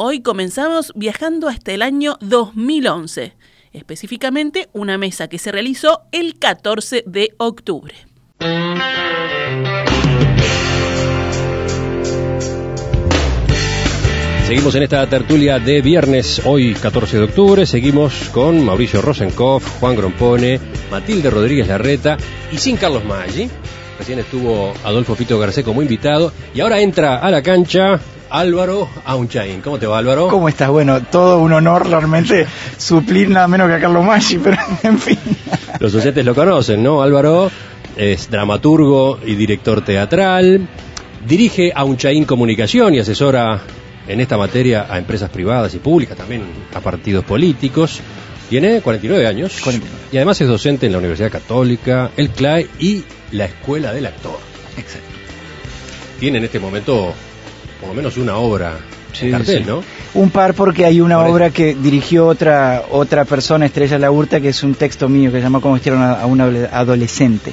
Hoy comenzamos viajando hasta el año 2011, específicamente una mesa que se realizó el 14 de octubre. Seguimos en esta tertulia de viernes, hoy 14 de octubre. Seguimos con Mauricio Rosenkopf, Juan Grompone, Matilde Rodríguez Larreta y sin Carlos Maggi. Recién estuvo Adolfo Pito Garcés como invitado y ahora entra a la cancha Álvaro Aunchain. ¿Cómo te va, Álvaro? ¿Cómo estás? Bueno, todo un honor realmente suplir nada menos que a Carlos Maggi, pero en fin. Los oyentes lo conocen, ¿no? Álvaro es dramaturgo y director teatral. Dirige Aunchain Comunicación y asesora en esta materia a empresas privadas y públicas, también a partidos políticos. Tiene 49 años 49. y además es docente en la Universidad Católica, el CLAE y la Escuela del Actor. Exacto. Tiene en este momento por lo menos una obra Sí, cartel, sí. ¿no? Un par porque hay una Por eso. obra que dirigió otra otra persona, Estrella Laurta, que es un texto mío que se llama Cómo vestir a un adolescente.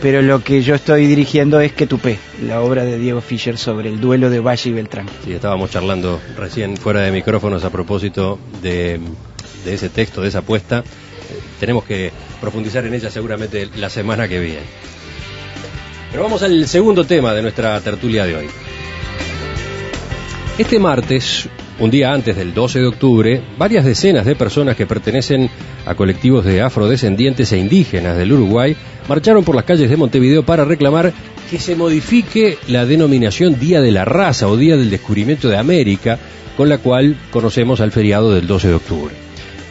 Pero lo que yo estoy dirigiendo es Que Tupé, la obra de Diego Fischer sobre el duelo de Valle y Beltrán. Sí, estábamos charlando recién fuera de micrófonos a propósito de, de ese texto, de esa apuesta. Eh, Tenemos que profundizar en ella seguramente la semana que viene. Pero vamos al segundo tema de nuestra tertulia de hoy. Este martes, un día antes del 12 de octubre, varias decenas de personas que pertenecen a colectivos de afrodescendientes e indígenas del Uruguay marcharon por las calles de Montevideo para reclamar que se modifique la denominación Día de la Raza o Día del Descubrimiento de América, con la cual conocemos al feriado del 12 de octubre.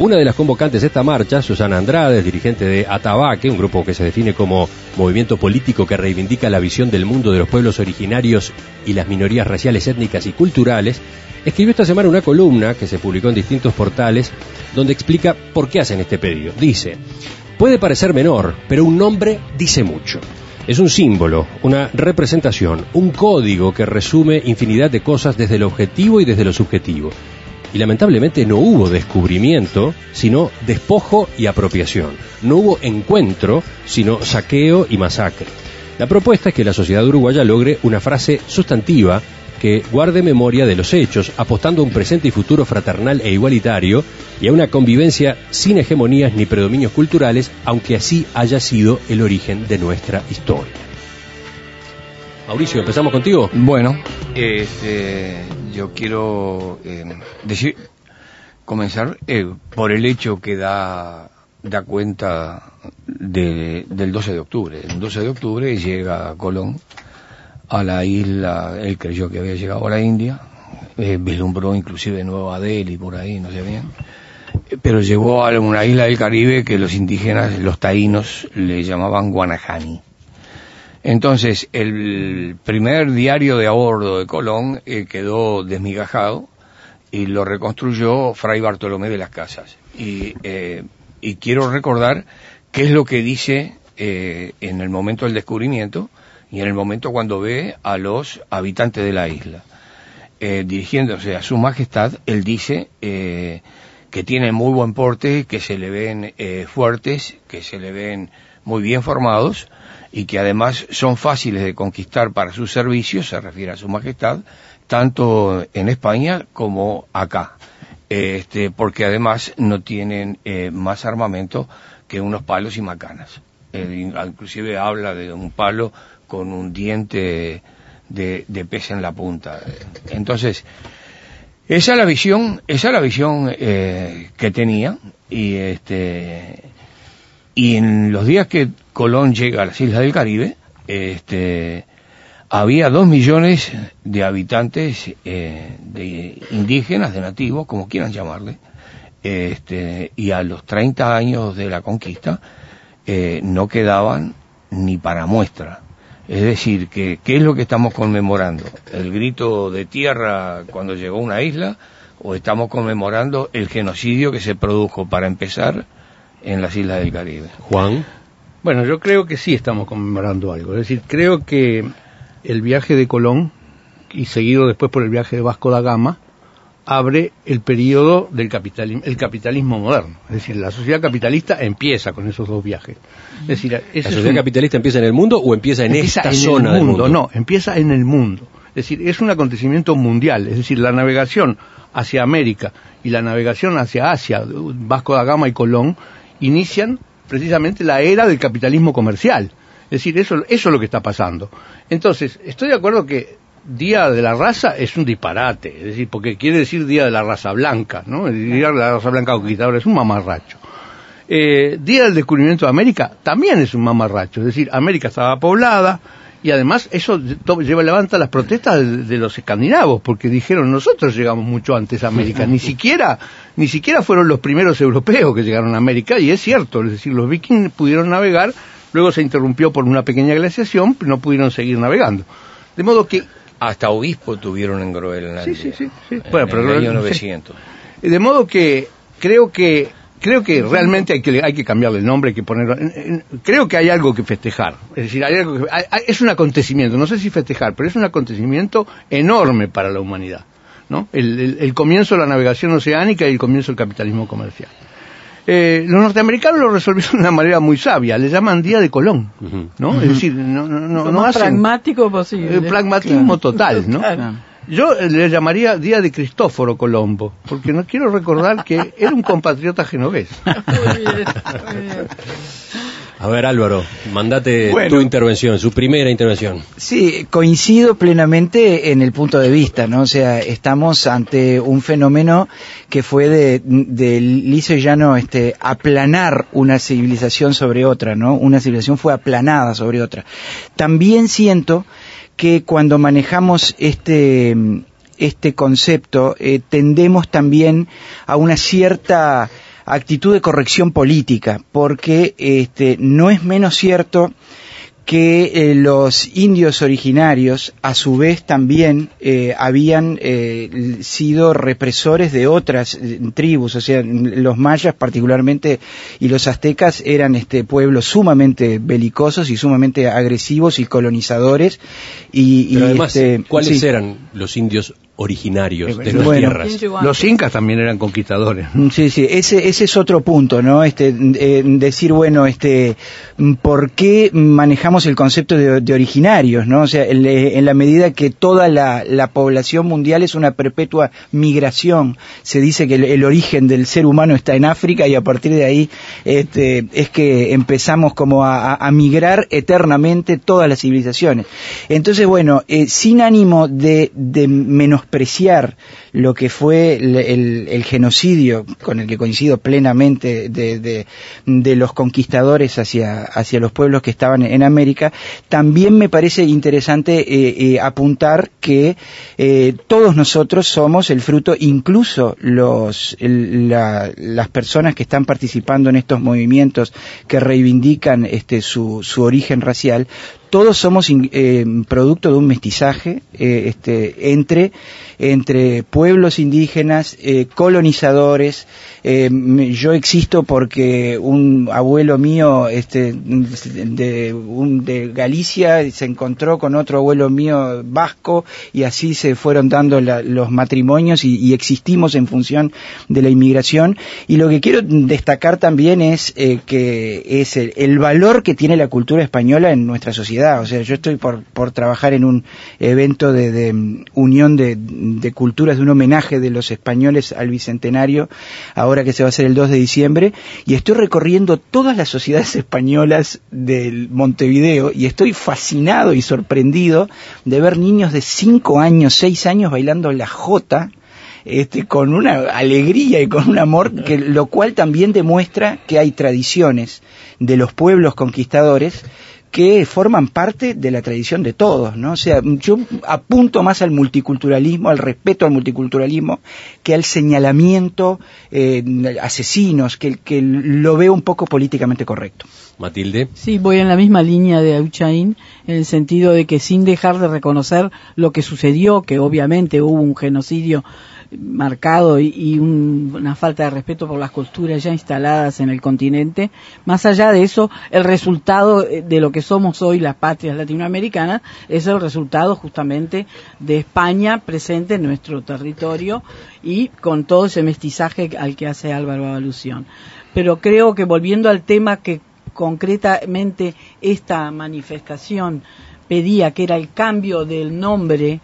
Una de las convocantes de esta marcha, Susana Andrade, dirigente de Atabaque, un grupo que se define como movimiento político que reivindica la visión del mundo de los pueblos originarios y las minorías raciales, étnicas y culturales, escribió esta semana una columna que se publicó en distintos portales donde explica por qué hacen este pedido. Dice, puede parecer menor, pero un nombre dice mucho. Es un símbolo, una representación, un código que resume infinidad de cosas desde lo objetivo y desde lo subjetivo. Y lamentablemente no hubo descubrimiento, sino despojo y apropiación. No hubo encuentro, sino saqueo y masacre. La propuesta es que la sociedad uruguaya logre una frase sustantiva que guarde memoria de los hechos, apostando a un presente y futuro fraternal e igualitario y a una convivencia sin hegemonías ni predominios culturales, aunque así haya sido el origen de nuestra historia. Mauricio, empezamos contigo. Bueno, este, yo quiero eh, decir, comenzar eh, por el hecho que da, da cuenta de- del 12 de octubre. El 12 de octubre llega Colón a la isla, él creyó que había llegado a la India, eh, vislumbró inclusive Nueva Delhi por ahí, no sé bien, pero llegó a una isla del Caribe que los indígenas, los taínos, le llamaban Guanajani. Entonces, el primer diario de a bordo de Colón eh, quedó desmigajado y lo reconstruyó Fray Bartolomé de las Casas. Y, eh, y quiero recordar qué es lo que dice eh, en el momento del descubrimiento y en el momento cuando ve a los habitantes de la isla. Eh, dirigiéndose a su majestad, él dice que tienen muy buen porte, que se le ven fuertes, que se le ven muy bien formados y que además son fáciles de conquistar para sus servicios, se refiere a su majestad, tanto en España como acá. Este, porque además no tienen eh, más armamento que unos palos y macanas. Eh, inclusive habla de un palo con un diente de, de pez en la punta. Entonces, esa es la visión, esa es la visión eh, que tenía y este y en los días que Colón llega a las islas del Caribe, este había dos millones de habitantes eh, de indígenas, de nativos, como quieran llamarle, este, y a los 30 años de la conquista eh, no quedaban ni para muestra. Es decir, que ¿qué es lo que estamos conmemorando? El grito de tierra cuando llegó una isla o estamos conmemorando el genocidio que se produjo, para empezar, en las islas del Caribe. Juan. Bueno, yo creo que sí estamos conmemorando algo. Es decir, creo que el viaje de Colón, y seguido después por el viaje de Vasco da Gama, abre el periodo del capitalismo, el capitalismo moderno. Es decir, la sociedad capitalista empieza con esos dos viajes. Es decir, ¿La sociedad capitalista empieza en el mundo o empieza en esta zona del mundo? No, empieza en el mundo. Es decir, es un acontecimiento mundial. Es decir, la navegación hacia América y la navegación hacia Asia, Vasco da Gama y Colón, inician precisamente la era del capitalismo comercial. Es decir, eso, eso es lo que está pasando. Entonces, estoy de acuerdo que Día de la Raza es un disparate, es decir, porque quiere decir Día de la Raza Blanca, ¿no? Día de la Raza Blanca conquistadora es un mamarracho. Eh, Día del Descubrimiento de América también es un mamarracho, es decir, América estaba poblada y además eso lleva levanta las protestas de, de, los escandinavos porque dijeron nosotros llegamos mucho antes a América, ni siquiera ni siquiera fueron los primeros europeos que llegaron a América y es cierto, es decir, los vikings pudieron navegar, luego se interrumpió por una pequeña glaciación, pero no pudieron seguir navegando. De modo que hasta obispo tuvieron en Groenlandia. Sí, sí, sí. sí. En bueno, pero el año 900. Sí. De modo que creo que creo que realmente hay que hay que cambiarle el nombre, hay que ponerlo. En, en, creo que hay algo que festejar. Es decir, hay algo que, hay, hay, es un acontecimiento. No sé si festejar, pero es un acontecimiento enorme para la humanidad. ¿no? El, el, el comienzo de la navegación oceánica y el comienzo del capitalismo comercial. Eh, los norteamericanos lo resolvieron de una manera muy sabia, le llaman Día de Colón, ¿no? Uh -huh. Es decir, no, no, no, Lo no más hacen, pragmático posible. El pragmatismo Claro. total, ¿no? Claro. Yo le llamaría Día de Cristóforo Colombo, porque no quiero recordar que era un compatriota genovés. Muy bien, muy bien. A ver, Álvaro, mandate Bueno. tu intervención, su primera intervención. Sí, coincido plenamente en el punto de vista, ¿no? O sea, estamos ante un fenómeno que fue de, de liso y llano este, aplanar una civilización sobre otra, ¿no? Una civilización fue aplanada sobre otra. También siento que cuando manejamos este, este concepto, eh, tendemos también a una cierta actitud de corrección política, porque este, no es menos cierto que eh, los indios originarios a su vez también eh, habían eh, sido represores de otras eh, tribus, o sea, los mayas particularmente y los aztecas eran este pueblos sumamente belicosos y sumamente agresivos y colonizadores y, además, este, ¿cuáles sí. eran los indios originarios de Eh, las bueno. tierras? Los incas también eran conquistadores. Sí, sí, ese, ese es otro punto, ¿no? Este, eh, decir, bueno, este, ¿por qué manejamos el concepto de, de originarios, ¿no? O sea, el, eh, en la medida que toda la, la población mundial es una perpetua migración, se dice que el, el origen del ser humano está en África y a partir de ahí este, es que empezamos como a, a- a migrar eternamente todas las civilizaciones. Entonces, bueno, eh, sin ánimo de, de menospreciar lo que fue el, el- genocidio, con el que coincido plenamente, de, los conquistadores hacia, hacia los pueblos que estaban en América, también me parece interesante eh, eh, apuntar que eh, todos nosotros somos el fruto, incluso los, el- la- las personas que están participando en estos movimientos que reivindican este, su, su origen racial, todos somos eh, producto de un mestizaje eh, este, entre, entre pueblos indígenas, eh, colonizadores. yo existo porque un abuelo mío este, de, Galicia se encontró con otro abuelo mío vasco y así se fueron dando los matrimonios y, existimos en función de la inmigración. Y lo que quiero destacar también es que es el valor que tiene la cultura española en nuestra sociedad. O sea, yo estoy por, por trabajar en un evento de, de, mm, unión de, culturas, de un homenaje de los españoles al bicentenario, ahora que se va a hacer el 2 de diciembre, y estoy recorriendo todas las sociedades españolas del Montevideo y estoy fascinado y sorprendido de ver niños de 5 años, 6 años bailando la jota este, con una alegría y con un amor, que, lo cual también demuestra que hay tradiciones de los pueblos conquistadores que forman parte de la tradición de todos, ¿no? O sea, yo apunto más al multiculturalismo, al respeto al multiculturalismo, que al señalamiento eh, asesinos, que, que lo veo un poco políticamente correcto. Matilde. Sí, voy en la misma línea de Auchain, en el sentido de que sin dejar de reconocer lo que sucedió, que obviamente hubo un genocidio marcado y, un- una falta de respeto por las culturas ya instaladas en el continente. Más allá de eso, el resultado eh, de lo que somos hoy las patrias latinoamericanas es el resultado justamente de España presente en nuestro territorio y con todo ese mestizaje al que hace Álvaro alusión. Pero creo que volviendo al tema que concretamente esta manifestación pedía, que era el cambio del nombre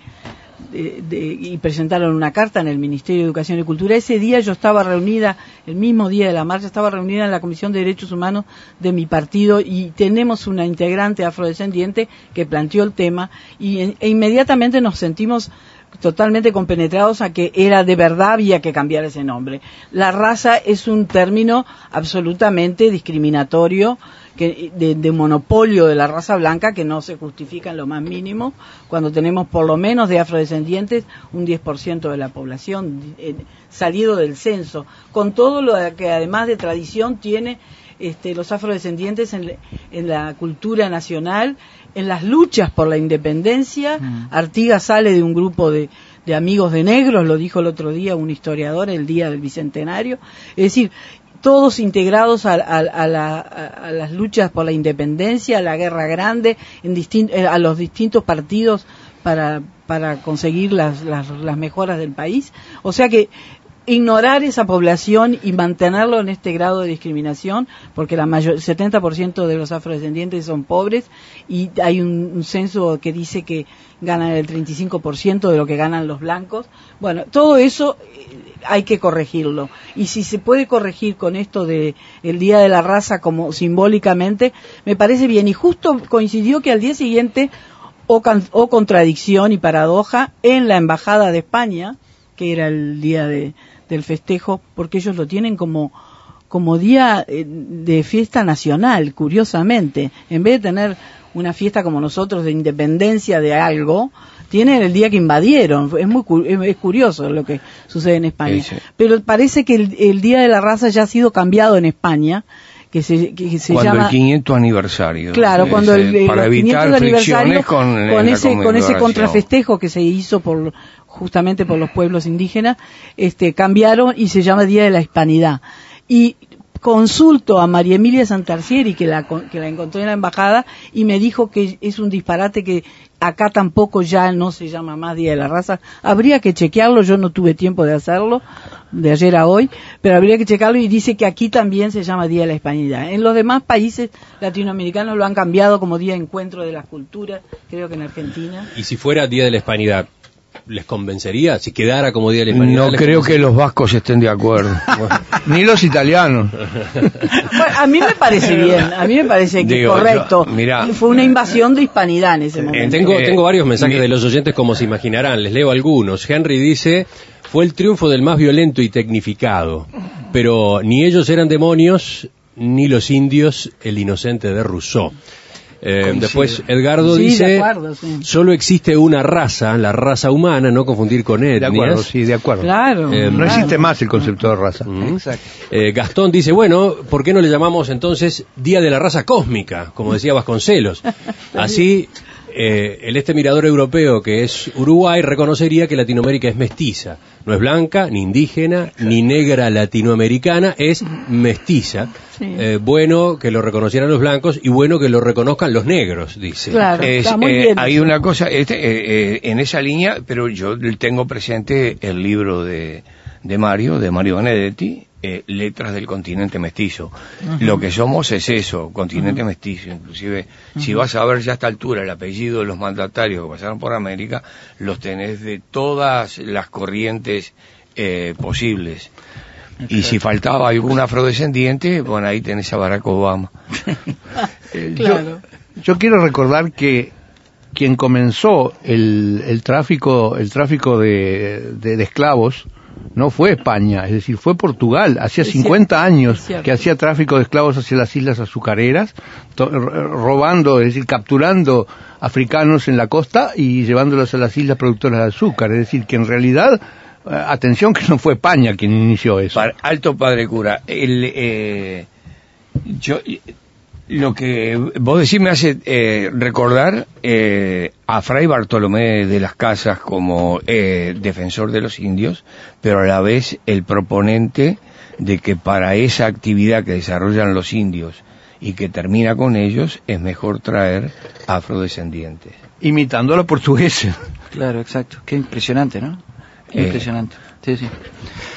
de- y presentaron una carta en el Ministerio de Educación y Cultura. Ese día yo estaba reunida, el mismo día de la marcha, estaba reunida en la Comisión de Derechos Humanos de mi partido y tenemos una integrante afrodescendiente que planteó el tema y e inmediatamente nos sentimos totalmente compenetrados a que era de verdad había que cambiar ese nombre. La raza es un término absolutamente discriminatorio que, de, monopolio de la raza blanca que no se justifica en lo más mínimo cuando tenemos por lo menos de afrodescendientes un 10% de la población eh, salido del censo, con todo lo que además de tradición tiene este, los afrodescendientes en la cultura nacional, en las luchas por la independencia. Artigas sale de un grupo de, de amigos de negros, lo dijo el otro día un historiador, el día del bicentenario. Es decir, todos integrados a, a- a la- a- a las luchas por la independencia, a la guerra grande, en eh, a los distintos partidos para, para conseguir las, las, las mejoras del país. O sea que ignorar esa población y mantenerlo en este grado de discriminación, porque la mayor, el 70% de los afrodescendientes son pobres y hay un, un censo que dice que ganan el 35% de lo que ganan los blancos. Bueno, todo eso eh, hay que corregirlo. Y si se puede corregir con esto de el Día de la Raza como simbólicamente, me parece bien. Y justo coincidió que al día siguiente, o, can- o contradicción y paradoja, en la Embajada de España, que era el día de, del festejo, porque ellos lo tienen como, como día eh, de fiesta nacional, curiosamente. En vez de tener una fiesta como nosotros de independencia de algo, tienen el día que invadieron. Es muy es, curioso lo que sucede en España. Sí, sí. Pero parece que el, el Día de la Raza ya ha sido cambiado en España, que se, que se cuando llama... el 500 aniversario. Claro, Es, cuando eh, el, para los 500 evitar aniversario, fricciones con, con en la ese con ese contrafestejo que se hizo por justamente por los pueblos indígenas, este cambiaron y se llama Día de la Hispanidad. Y consulto a María Emilia Santarcieri que la que la encontré en la embajada y me dijo que es un disparate que acá tampoco ya no se llama más Día de la Raza. Habría que chequearlo, yo no tuve tiempo de hacerlo de ayer a hoy, pero habría que checarlo y dice que aquí también se llama Día de la Hispanidad. En los demás países latinoamericanos lo han cambiado como Día de Encuentro de las Culturas, creo que en Argentina. Y si fuera Día de la Hispanidad, ¿les convencería? Si quedara como Día de la Hispanidad. No ¿les creo que los vascos estén de acuerdo. Ni los italianos. Bueno, a mí me parece bien, a mí me parece que Digo, es correcto. yo- mirá. Fue una invasión de hispanidad en ese momento. Tengo, Eh, tengo varios mensajes mi- de los oyentes como se imaginarán, les leo algunos. Henry dice, fue el triunfo del más violento y tecnificado, pero ni ellos eran demonios, ni los indios el inocente de Rousseau. Eh, después Edgardo Sí, de dice, acuerdo, sí. solo existe una raza, la raza humana, no confundir con etnias. De acuerdo, sí, de acuerdo. Claro. Eh, No claro. existe más el concepto de raza. Mm. Eh, Gastón dice, bueno, ¿por qué no le llamamos entonces Día de la Raza Cósmica, como decía Vasconcelos? Así, eh, el este mirador europeo que es Uruguay reconocería que Latinoamérica es mestiza. No es blanca, ni indígena, ni negra latinoamericana, es mestiza. Sí. Eh, bueno que lo reconocieran los blancos y bueno que lo reconozcan los negros, dice. Claro, Es, está muy eh, bien. hay una cosa este, eh, eh, en esa línea, pero yo tengo presente el libro de, de Mario, de Mario Benedetti, eh, Letras del Continente Mestizo. Lo que somos es eso, continente mestizo. Inclusive, si vas a ver ya a esta altura el apellido de los mandatarios que pasaron por América, los tenés de todas las corrientes eh, posibles. Y si faltaba algún afrodescendiente, bueno, ahí tenés a Barack Obama. Eh, Claro. Yo, yo quiero recordar que quien comenzó el, el tráfico, el tráfico de, de- de esclavos no fue España, es decir, fue Portugal. Hacía Es 50 cierto, años que hacía tráfico de esclavos hacia las islas azucareras, robando, es decir, capturando africanos en la costa y llevándolos a las islas productoras de azúcar. Es decir, que en realidad, eh, atención que no fue España quien inició eso. Alto padre cura, el, eh, yo, Lo que vos decís me hace eh, recordar eh, a Fray Bartolomé de las Casas como eh, defensor de los indios, pero a la vez el proponente de que para esa actividad que desarrollan los indios y que termina con ellos es mejor traer afrodescendientes. Imitando a los portugueses. Claro, exacto. Qué impresionante, ¿no? Qué Eh. impresionante. Sí, sí.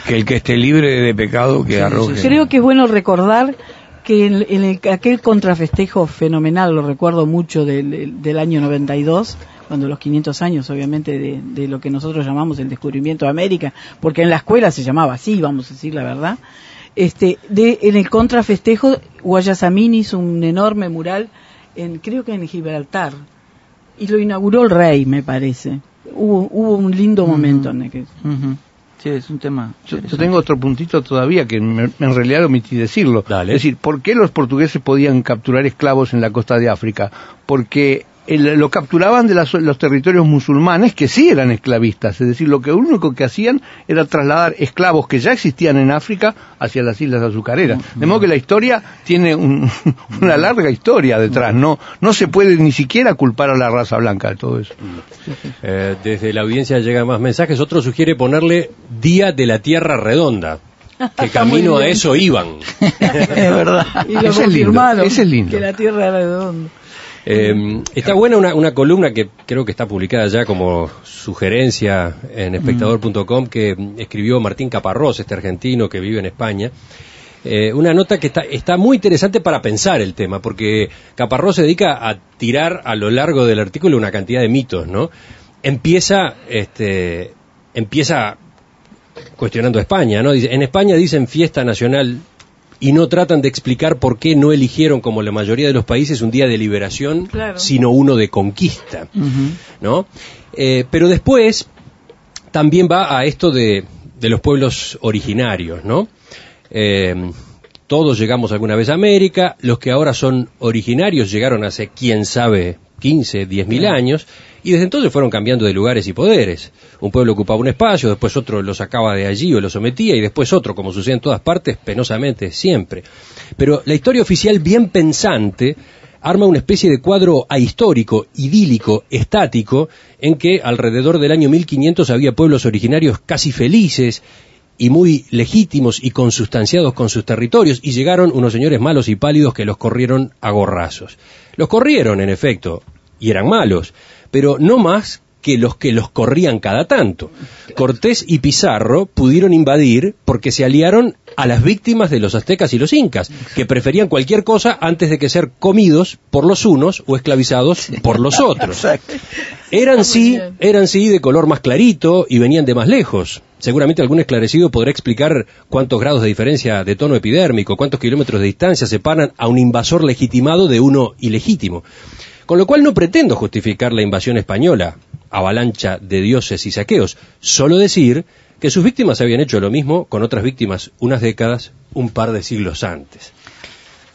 Que el que esté libre de pecado que Sí, arroje. sí, Creo que es bueno recordar que en, en el- aquel contrafestejo fenomenal, lo recuerdo mucho del, del año 92, cuando los 500 años, obviamente, de, de lo que nosotros llamamos el descubrimiento de América, porque en la escuela se llamaba así, vamos a decir la verdad. Este, de, en el contrafestejo, Guayasamín hizo un enorme mural, en, creo que en Gibraltar, y lo inauguró el rey, me parece. Hubo, hubo un lindo momento en el que Ujú. Sí, es un tema. Yo, tengo otro puntito todavía que me- en realidad omití decirlo. Dale. Es decir, ¿por qué los portugueses podían capturar esclavos en la costa de África? Porque el- lo capturaban de las- los territorios musulmanes que sí eran esclavistas. Es decir, lo que único que hacían era trasladar esclavos que ya existían en África hacia las islas azucareras. De modo que la historia tiene un- una larga historia detrás. No, no se puede ni siquiera culpar a la raza blanca de todo eso. Eh, desde la audiencia llegan más mensajes. Otro sugiere ponerle Día de la Tierra Redonda. Que camino a eso iban. es verdad. y lo Ese es lindo, confirmaron ese es lindo. que la tierra era redonda. Eh, está buena una, columna que creo que está publicada ya como sugerencia en espectador.com que escribió Martín Caparrós, este argentino que vive en España. Eh, una nota que está, está muy interesante para pensar el tema, porque Caparrós se dedica a tirar a lo largo del artículo una cantidad de mitos, ¿no? Empieza, este, empieza cuestionando a España, ¿no? Dice, en España dicen fiesta nacional y no tratan de explicar por qué no eligieron, como la mayoría de los países, un día de liberación, Claro. sino uno de conquista. ¿no? Eh, pero después también va a esto de, de los pueblos originarios, ¿no? Eh, todos llegamos alguna vez a América, los que ahora son originarios llegaron hace, quién sabe, 15, 10 mil años, y desde entonces fueron cambiando de lugares y poderes. Un pueblo ocupaba un espacio, después otro lo sacaba de allí o lo sometía, y después otro, como sucede en todas partes, penosamente, siempre. Pero la historia oficial bien pensante arma una especie de cuadro ahistórico, idílico, estático, en que alrededor del año 1500 había pueblos originarios casi felices y muy legítimos y consustanciados con sus territorios, y llegaron unos señores malos y pálidos que los corrieron a gorrazos. Los corrieron, en efecto, y eran malos, pero no más que los que los corrían cada tanto. Cortés y Pizarro pudieron invadir porque se aliaron a las víctimas de los aztecas y los incas, que preferían cualquier cosa antes de que ser comidos por los unos o esclavizados por los otros. Eran sí, eran sí de color más clarito y venían de más lejos. Seguramente algún esclarecido podrá explicar cuántos grados de diferencia de tono epidérmico, cuántos kilómetros de distancia separan a un invasor legitimado de uno ilegítimo. Con lo cual no pretendo justificar la invasión española, avalancha de dioses y saqueos, solo decir que sus víctimas habían hecho lo mismo con otras víctimas unas décadas, un par de siglos antes.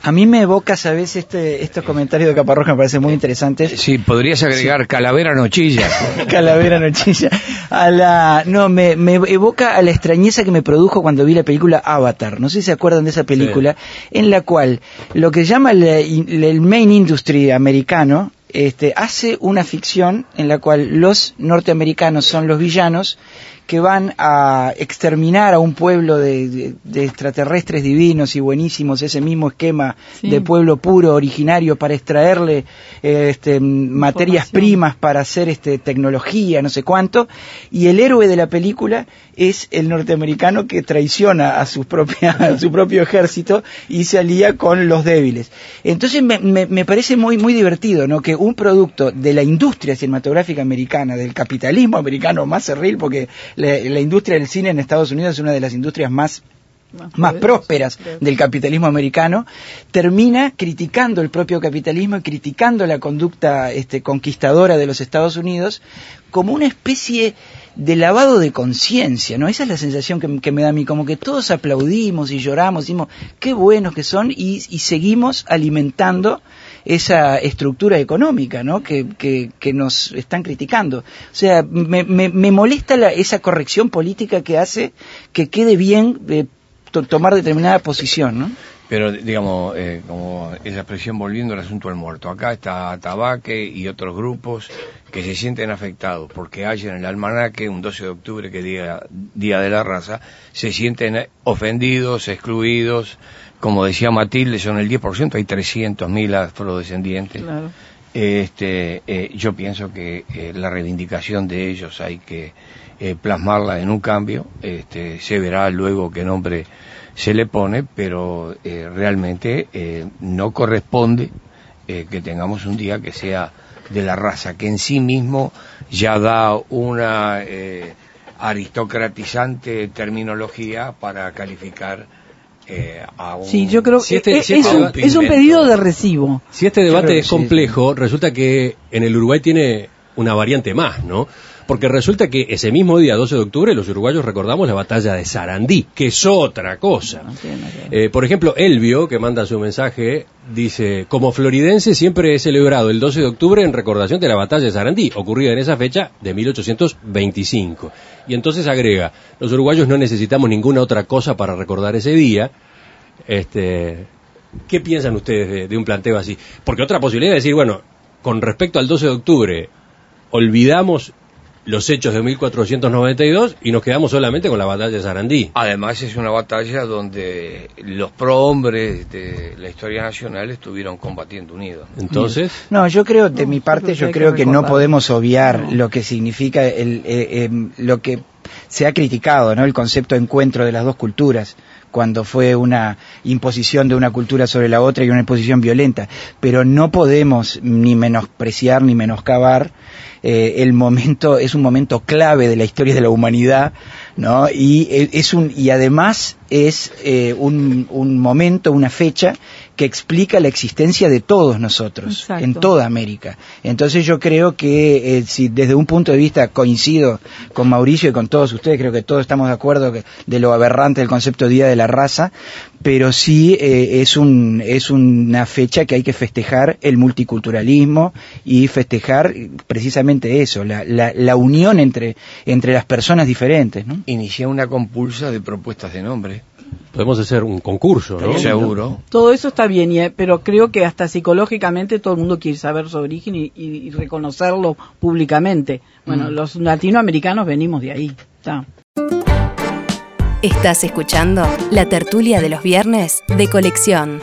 A mí me evoca, ¿sabes? Este, estos comentarios de Caparrós que me parecen muy interesantes. Sí, podrías agregar calavera nochilla. Calavera Nochilla. A la, no, me, me evoca a la extrañeza que me produjo cuando vi la película Avatar. No sé si se acuerdan de esa película, en la cual lo que llama el, el main industry americano este, hace una ficción en la cual los norteamericanos son los villanos que van a exterminar a un pueblo de, de- de extraterrestres divinos y buenísimos, ese mismo esquema Sí. de pueblo puro, originario, para extraerle eh, este, materias primas para hacer este, tecnología, no sé cuánto, y el héroe de la película es el norteamericano que traiciona a su, propia, a su propio ejército y se alía con los débiles. Entonces me, me- me parece muy, muy divertido ¿no? que un producto de la industria cinematográfica americana, del capitalismo americano más cerril, porque la, la industria del cine en Estados Unidos es una de las industrias más más prósperas del capitalismo americano, termina criticando el propio capitalismo y criticando la conducta este, conquistadora de los Estados Unidos como una especie de lavado de conciencia, ¿no? Esa es la sensación que, me da a mí, como que todos aplaudimos y lloramos, decimos qué buenos que son y, y seguimos alimentando esa estructura económica, ¿no? Que, que, nos están criticando. O sea, me, me, me molesta la- esa corrección política que hace que quede bien eh, to- tomar determinada posición, ¿no? Pero digamos, eh, como esa expresión volviendo al asunto del muerto, acá está Tabaque y otros grupos que se sienten afectados porque hay en el almanaque un 12 de octubre que diga Día de la Raza, se sienten ofendidos, excluidos, como decía Matilde, son el 10%, hay 300.000 afrodescendientes. Claro. Este, eh, yo pienso que eh, la reivindicación de ellos hay que eh, plasmarla en un cambio, este, se verá luego qué nombre se le pone, pero eh, realmente eh, no corresponde que tengamos un día que sea de la raza, que en sí mismo ya da una aristocratizante terminología para calificar a un... Sí, yo creo que este, es, es, un, pedido de recibo. Si este debate es complejo, resulta que en el Uruguay tiene una variante más, ¿no? Porque resulta que ese mismo día, 12 de octubre, los uruguayos recordamos la batalla de Sarandí, que es otra cosa. Eh, por ejemplo, Elvio, que manda su mensaje, dice, como floridense siempre he celebrado el 12 de octubre en recordación de la batalla de Sarandí, ocurrida en esa fecha de 1825. Y entonces agrega, los uruguayos no necesitamos ninguna otra cosa para recordar ese día. Este, ¿Qué piensan ustedes de, de un planteo así? Porque otra posibilidad es decir, bueno, con respecto al 12 de octubre, olvidamos los hechos de 1492 y nos quedamos solamente con la batalla de Sarandí. Además es una batalla donde los prohombres de la historia nacional estuvieron combatiendo unidos. Entonces... No, yo creo, de mi parte, yo creo que no podemos obviar lo que significa el, eh, em, lo que se ha criticado, ¿no? El concepto de encuentro de las dos culturas cuando fue una imposición de una cultura sobre la otra y una imposición violenta, pero no podemos ni menospreciar ni menoscabar eh, el momento, es un momento clave de la historia de la humanidad, ¿no? Y eh, es un, y además es eh, un, un momento, una fecha que explica la existencia de todos nosotros en toda América. Entonces yo creo que eh, si desde un punto de vista coincido con Mauricio y con todos ustedes, creo que todos estamos de acuerdo de lo aberrante del concepto Día de la Raza, pero sí eh, es, un, es una fecha que hay que festejar el multiculturalismo y festejar precisamente eso, la, la, unión entre, entre las personas diferentes. ¿no? Inicié una compulsa de propuestas de nombre podemos hacer un concurso, ¿no? Seguro. Todo eso está bien, eh, pero creo que hasta psicológicamente todo el mundo quiere saber su origen y, reconocerlo públicamente. Bueno, mm. los latinoamericanos venimos de ahí. Estás escuchando la tertulia de los viernes de colección.